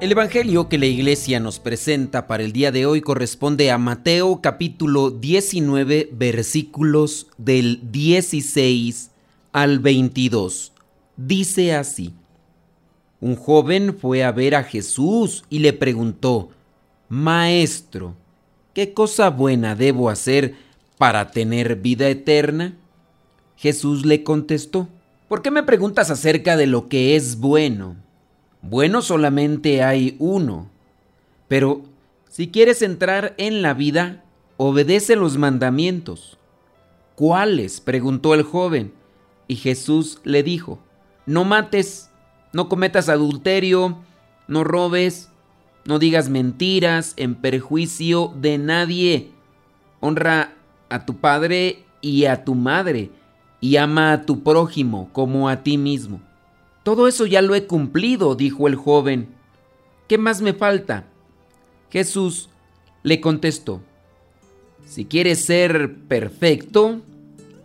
El Evangelio que la iglesia nos presenta para el día de hoy corresponde a Mateo capítulo 19 versículos del 16 al 22. Dice así, un joven fue a ver a Jesús y le preguntó, Maestro, ¿qué cosa buena debo hacer para tener vida eterna? Jesús le contestó, ¿por qué me preguntas acerca de lo que es bueno? Bueno solamente hay uno. Pero si quieres entrar en la vida, obedece los mandamientos. ¿Cuáles? preguntó el joven. Y Jesús le dijo, no mates, no cometas adulterio, no robes, no digas mentiras en perjuicio de nadie. Honra a tu padre y a tu madre, y ama a tu prójimo como a ti mismo. Todo eso ya lo he cumplido, dijo el joven. ¿Qué más me falta? Jesús le contestó, si quieres ser perfecto,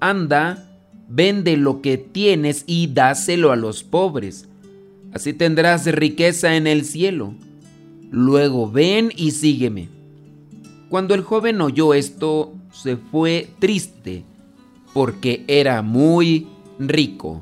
anda, vende lo que tienes y dáselo a los pobres. Así tendrás riqueza en el cielo. Luego ven y sígueme. Cuando el joven oyó esto, se fue triste, porque era muy rico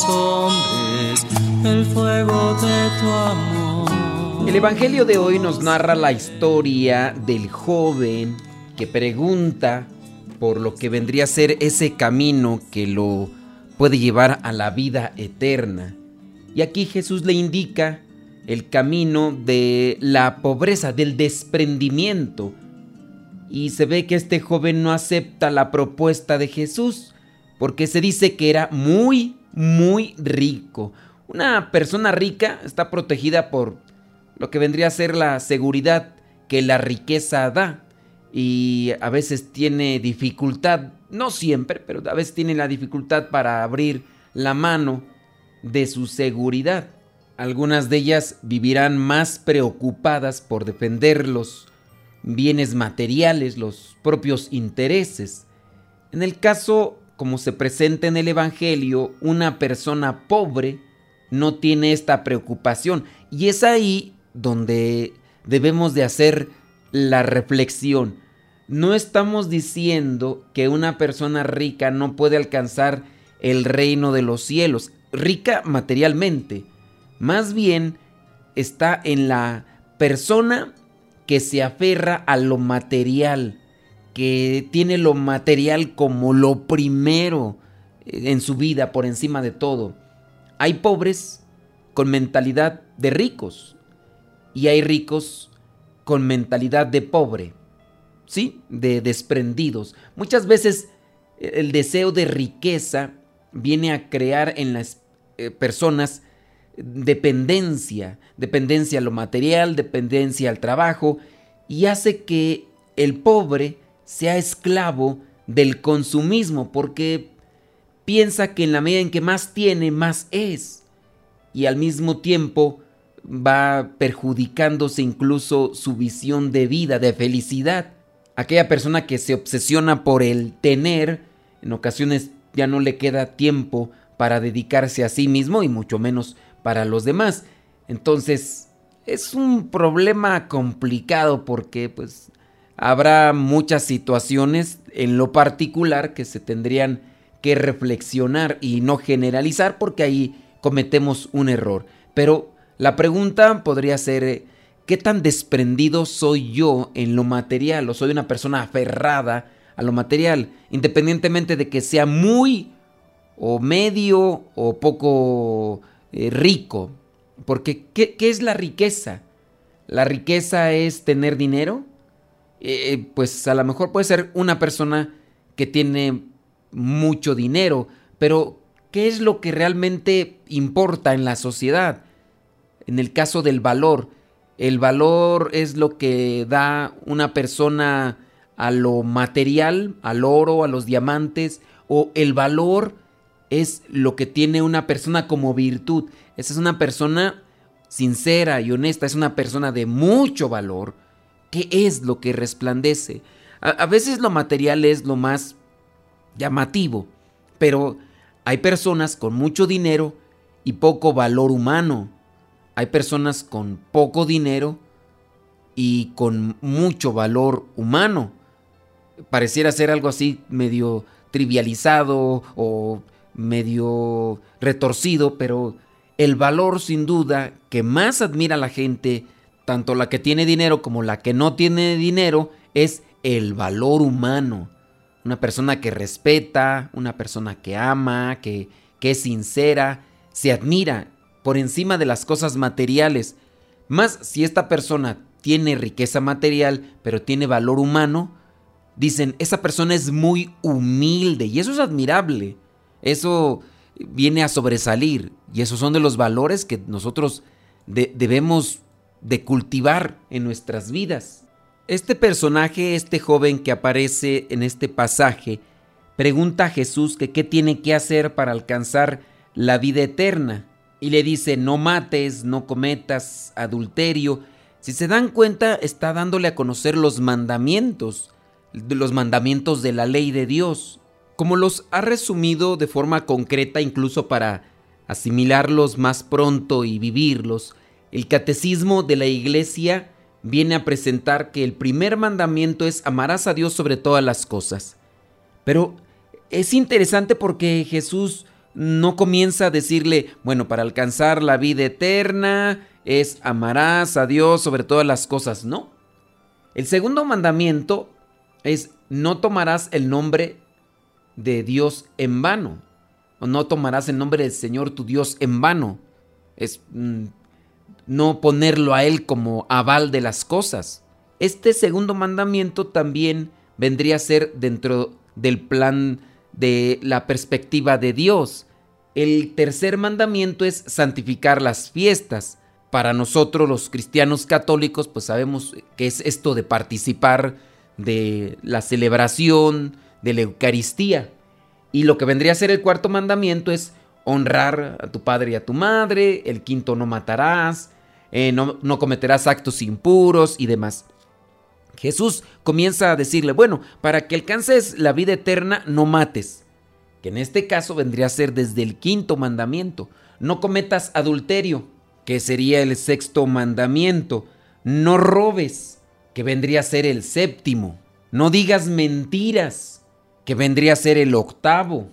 hombres el fuego de tu amor. El Evangelio de hoy nos narra la historia del joven que pregunta por lo que vendría a ser ese camino que lo puede llevar a la vida eterna. Y aquí Jesús le indica el camino de la pobreza, del desprendimiento. Y se ve que este joven no acepta la propuesta de Jesús porque se dice que era muy, muy rico. Una persona rica está protegida por lo que vendría a ser la seguridad que la riqueza da y a veces tiene dificultad, no siempre, pero a veces tiene la dificultad para abrir la mano de su seguridad. Algunas de ellas vivirán más preocupadas por defender los bienes materiales, los propios intereses. En el caso como se presenta en el Evangelio, una persona pobre no tiene esta preocupación. Y es ahí donde debemos de hacer la reflexión. No estamos diciendo que una persona rica no puede alcanzar el reino de los cielos, rica materialmente. Más bien está en la persona que se aferra a lo material, que tiene lo material como lo primero eh, en su vida por encima de todo. Hay pobres con mentalidad de ricos y hay ricos con mentalidad de pobre, ¿sí? De desprendidos. Muchas veces eh, el deseo de riqueza viene a crear en las eh, personas dependencia, dependencia a lo material, dependencia al trabajo y hace que el pobre sea esclavo del consumismo porque piensa que en la medida en que más tiene, más es. Y al mismo tiempo va perjudicándose incluso su visión de vida, de felicidad. Aquella persona que se obsesiona por el tener En ocasiones ya no le queda tiempo para dedicarse a sí mismo y mucho menos para los demás. Entonces, es un problema complicado porque pues habrá muchas situaciones en lo particular que se tendrían que reflexionar y no generalizar porque ahí cometemos un error. Pero la pregunta podría ser, ¿qué tan desprendido soy yo en lo material? ¿O soy una persona aferrada a lo material? Independientemente de que sea muy o medio o poco eh, rico. Porque, ¿qué, es la riqueza? ¿La riqueza es tener dinero? Eh, pues a lo mejor puede ser una persona que tiene mucho dinero, pero ¿qué es lo que realmente importa en la sociedad? En el caso del valor, el valor es lo que da una persona a lo material, al oro, a los diamantes, o el valor es lo que tiene una persona como virtud. Esa es una persona sincera y honesta, es una persona de mucho valor. ¿Qué es lo que resplandece? A, veces lo material es lo más llamativo, pero hay personas con mucho dinero y poco valor humano. Hay personas con poco dinero y con mucho valor humano. Pareciera ser algo así medio trivializado o medio retorcido, pero el valor sin duda que más admira la gente, tanto la que tiene dinero como la que no tiene dinero, es el valor humano. Una persona que respeta, una persona que ama, que, que es sincera, se admira por encima de las cosas materiales. Más si esta persona tiene riqueza material, pero tiene valor humano, dicen, esa persona es muy humilde y eso es admirable. Eso viene a sobresalir y esos son de los valores que nosotros debemos de cultivar en nuestras vidas. Este personaje, este joven que aparece en este pasaje, pregunta a Jesús que qué tiene que hacer para alcanzar la vida eterna y le dice no mates, no cometas adulterio. Si se dan cuenta, está dándole a conocer los mandamientos, los mandamientos de la ley de Dios como los ha resumido de forma concreta incluso para asimilarlos más pronto y vivirlos, el catecismo de la iglesia viene a presentar que el primer mandamiento es amarás a Dios sobre todas las cosas. Pero es interesante porque Jesús no comienza a decirle, bueno, para alcanzar la vida eterna es amarás a Dios sobre todas las cosas, no. El segundo mandamiento es no tomarás el nombre de Dios en vano. O no tomarás el nombre del Señor tu Dios en vano. Es mm, no ponerlo a Él como aval de las cosas. Este segundo mandamiento también vendría a ser dentro del plan de la perspectiva de Dios. El tercer mandamiento es santificar las fiestas. Para nosotros los cristianos católicos pues sabemos que es esto de participar de la celebración, de la Eucaristía. Y lo que vendría a ser el cuarto mandamiento es honrar a tu padre y a tu madre, el quinto no matarás, eh, no, no cometerás actos impuros y demás. Jesús comienza a decirle, bueno, para que alcances la vida eterna, no mates, que en este caso vendría a ser desde el quinto mandamiento, no cometas adulterio, que sería el sexto mandamiento, no robes, que vendría a ser el séptimo, no digas mentiras, que vendría a ser el octavo.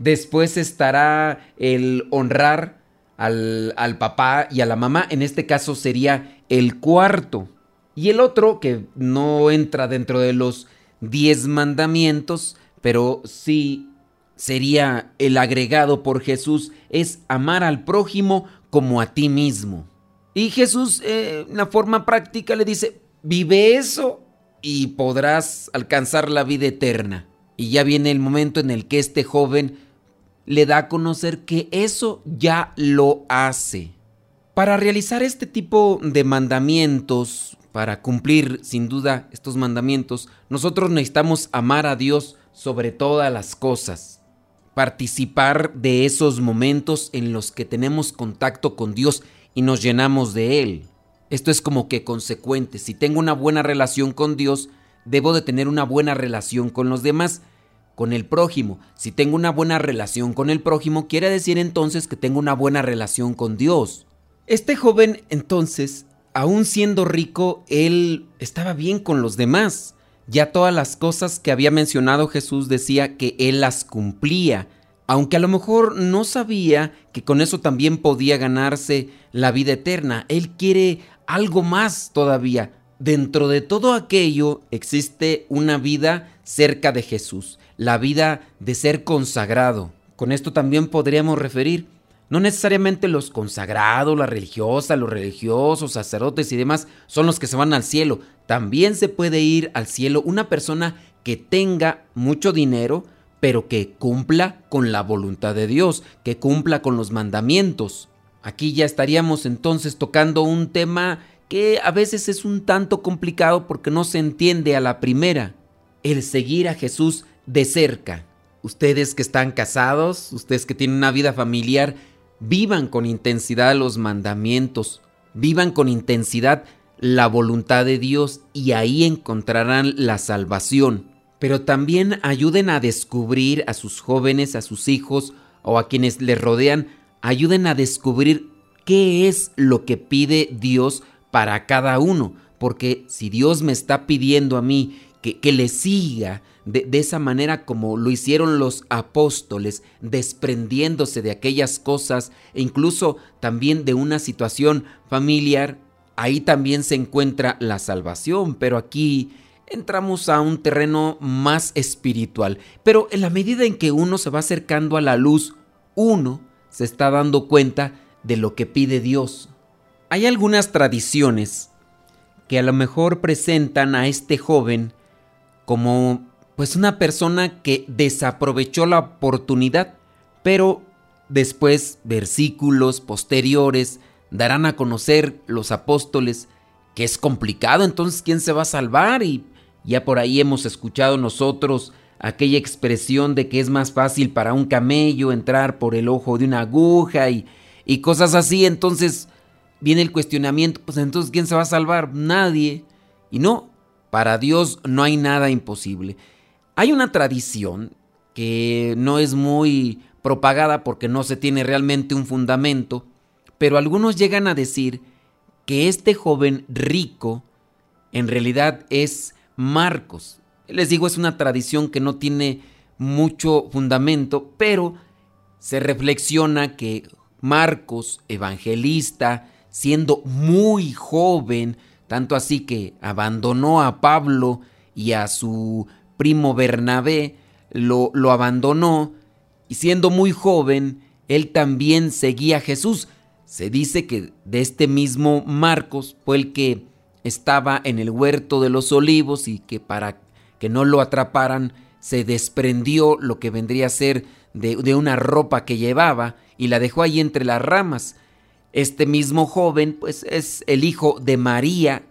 Después estará el honrar al, papá y a la mamá, en este caso sería el cuarto. Y el otro, que no entra dentro de los diez mandamientos, pero sí sería el agregado por Jesús, es amar al prójimo como a ti mismo. Y Jesús, eh, en la forma práctica, le dice, vive eso y podrás alcanzar la vida eterna. Y ya viene el momento en el que este joven le da a conocer que eso ya lo hace. Para realizar este tipo de mandamientos, para cumplir sin duda estos mandamientos, nosotros necesitamos amar a Dios sobre todas las cosas, participar de esos momentos en los que tenemos contacto con Dios y nos llenamos de Él. Esto es como que consecuente, si tengo una buena relación con Dios, debo de tener una buena relación con los demás con el prójimo. Si tengo una buena relación con el prójimo, quiere decir entonces que tengo una buena relación con Dios. Este joven entonces, aún siendo rico, él estaba bien con los demás. Ya todas las cosas que había mencionado Jesús decía que él las cumplía, aunque a lo mejor no sabía que con eso también podía ganarse la vida eterna. Él quiere algo más todavía. Dentro de todo aquello existe una vida cerca de Jesús, la vida de ser consagrado. Con esto también podríamos referir no necesariamente los consagrados, la religiosa, los religiosos, sacerdotes y demás son los que se van al cielo. También se puede ir al cielo una persona que tenga mucho dinero, pero que cumpla con la voluntad de Dios, que cumpla con los mandamientos. Aquí ya estaríamos entonces tocando un tema que a veces es un tanto complicado porque no se entiende a la primera, el seguir a Jesús de cerca. Ustedes que están casados, ustedes que tienen una vida familiar, vivan con intensidad los mandamientos, vivan con intensidad la voluntad de Dios y ahí encontrarán la salvación. Pero también ayuden a descubrir a sus jóvenes, a sus hijos o a quienes les rodean, ayuden a descubrir qué es lo que pide Dios para cada uno. Porque si Dios me está pidiendo a mí que, que le siga, de, esa manera como lo hicieron los apóstoles, desprendiéndose de aquellas cosas e incluso también de una situación familiar, ahí también se encuentra la salvación, pero aquí entramos a un terreno más espiritual. Pero en la medida en que uno se va acercando a la luz, uno se está dando cuenta de lo que pide Dios. Hay algunas tradiciones que a lo mejor presentan a este joven como pues una persona que desaprovechó la oportunidad, pero después versículos posteriores darán a conocer los apóstoles que es complicado, entonces ¿quién se va a salvar? Y ya por ahí hemos escuchado nosotros aquella expresión de que es más fácil para un camello entrar por el ojo de una aguja y, y cosas así, entonces viene el cuestionamiento, pues entonces ¿quién se va a salvar? Nadie. Y no, para Dios no hay nada imposible. Hay una tradición que no es muy propagada porque no se tiene realmente un fundamento, pero algunos llegan a decir que este joven rico en realidad es Marcos. Les digo, es una tradición que no tiene mucho fundamento, pero se reflexiona que Marcos, evangelista, siendo muy joven, tanto así que abandonó a Pablo y a su primo Bernabé lo, lo abandonó y siendo muy joven, él también seguía a Jesús. Se dice que de este mismo Marcos fue el que estaba en el huerto de los olivos y que para que no lo atraparan se desprendió lo que vendría a ser de, de, una ropa que llevaba y la dejó ahí entre las ramas. Este mismo joven pues es el hijo de María,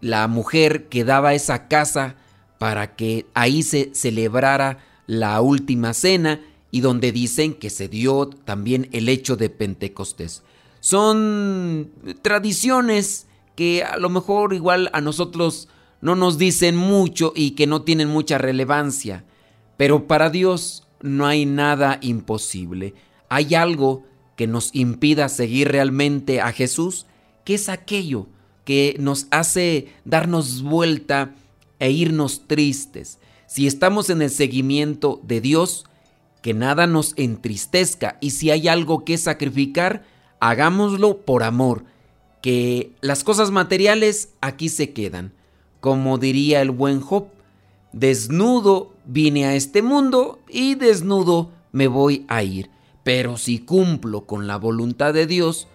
la mujer que daba esa casa para que ahí se celebrara la última cena y donde dicen que se dio también el hecho de Pentecostés. Son tradiciones que a lo mejor igual a nosotros no nos dicen mucho y que no tienen mucha relevancia, pero para Dios no hay nada imposible. Hay algo que nos impida seguir realmente a Jesús, que es aquello que nos hace darnos vuelta e irnos tristes. Si estamos en el seguimiento de Dios, que nada nos entristezca y si hay algo que sacrificar, hagámoslo por amor, que las cosas materiales aquí se quedan. Como diría el buen Job, desnudo vine a este mundo y desnudo me voy a ir. Pero si cumplo con la voluntad de Dios,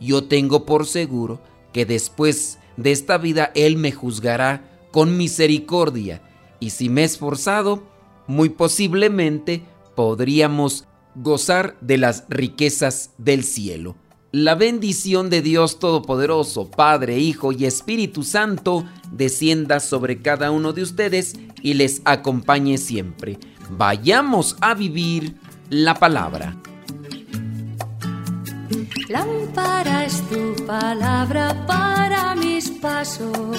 yo tengo por seguro que después de esta vida Él me juzgará con misericordia, y si me he esforzado, muy posiblemente podríamos gozar de las riquezas del cielo. La bendición de Dios Todopoderoso, Padre, Hijo y Espíritu Santo, descienda sobre cada uno de ustedes y les acompañe siempre. Vayamos a vivir la palabra. Lámpara es tu palabra para mis pasos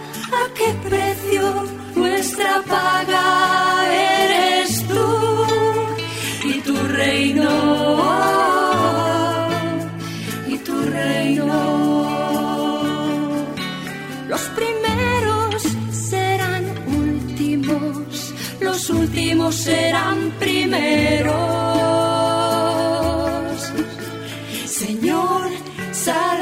qué precio, nuestra paga eres tú y tu reino. Y tu reino. Los primeros serán últimos, los últimos serán primeros. Señor, sal